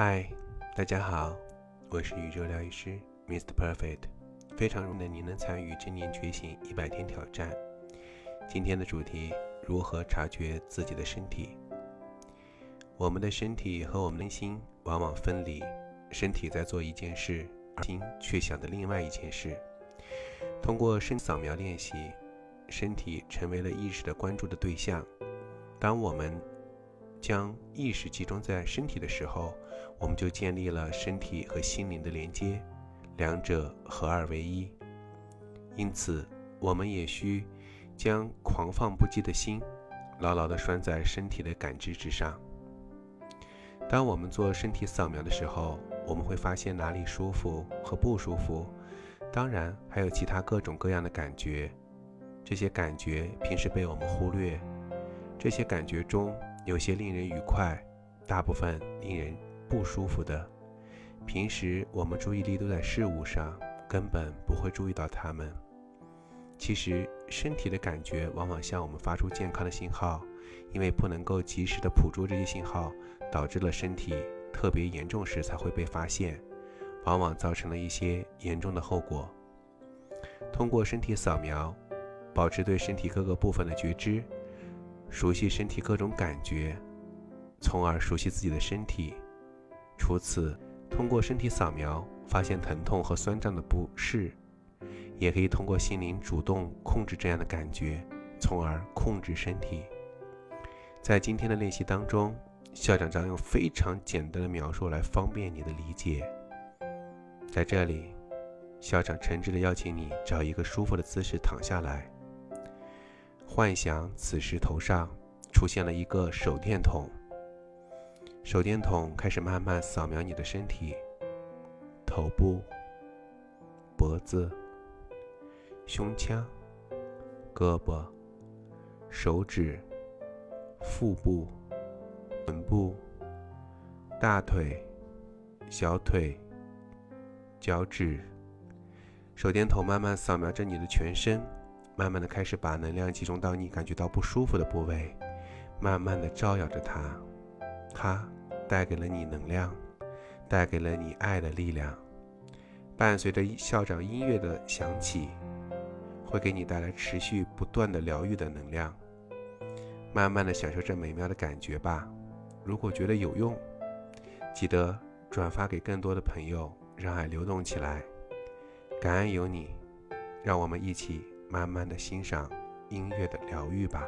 嗨，大家好，我是宇宙疗愈师 Mr. Perfect，非常荣幸您能参与正念觉醒一百天挑战。今天的主题：如何察觉自己的身体？我们的身体和我们的心往往分离，身体在做一件事，心却想着另外一件事。通过身扫描练习，身体成为了意识的关注的对象。当我们将意识集中在身体的时候，我们就建立了身体和心灵的连接，两者合二为一。因此，我们也需将狂放不羁的心牢牢地拴在身体的感知之上。当我们做身体扫描的时候，我们会发现哪里舒服和不舒服，当然还有其他各种各样的感觉。这些感觉平时被我们忽略，这些感觉中。有些令人愉快，大部分令人不舒服的。平时我们注意力都在事物上，根本不会注意到它们。其实，身体的感觉往往向我们发出健康的信号，因为不能够及时的捕捉这些信号，导致了身体特别严重时才会被发现，往往造成了一些严重的后果。通过身体扫描，保持对身体各个部分的觉知。熟悉身体各种感觉，从而熟悉自己的身体。除此，通过身体扫描发现疼痛和酸胀的不适，也可以通过心灵主动控制这样的感觉，从而控制身体。在今天的练习当中，校长将用非常简单的描述来方便你的理解。在这里，校长诚挚地邀请你找一个舒服的姿势躺下来。幻想此时头上出现了一个手电筒，手电筒开始慢慢扫描你的身体，头部、脖子、胸腔、胳膊、手指、腹部、臀部、大腿、小腿、脚趾。手电筒慢慢扫描着你的全身。慢慢的开始把能量集中到你感觉到不舒服的部位，慢慢的照耀着它，它带给了你能量，带给了你爱的力量。伴随着校长音乐的响起，会给你带来持续不断的疗愈的能量。慢慢的享受这美妙的感觉吧。如果觉得有用，记得转发给更多的朋友，让爱流动起来。感恩有你，让我们一起。慢慢的欣赏音乐的疗愈吧。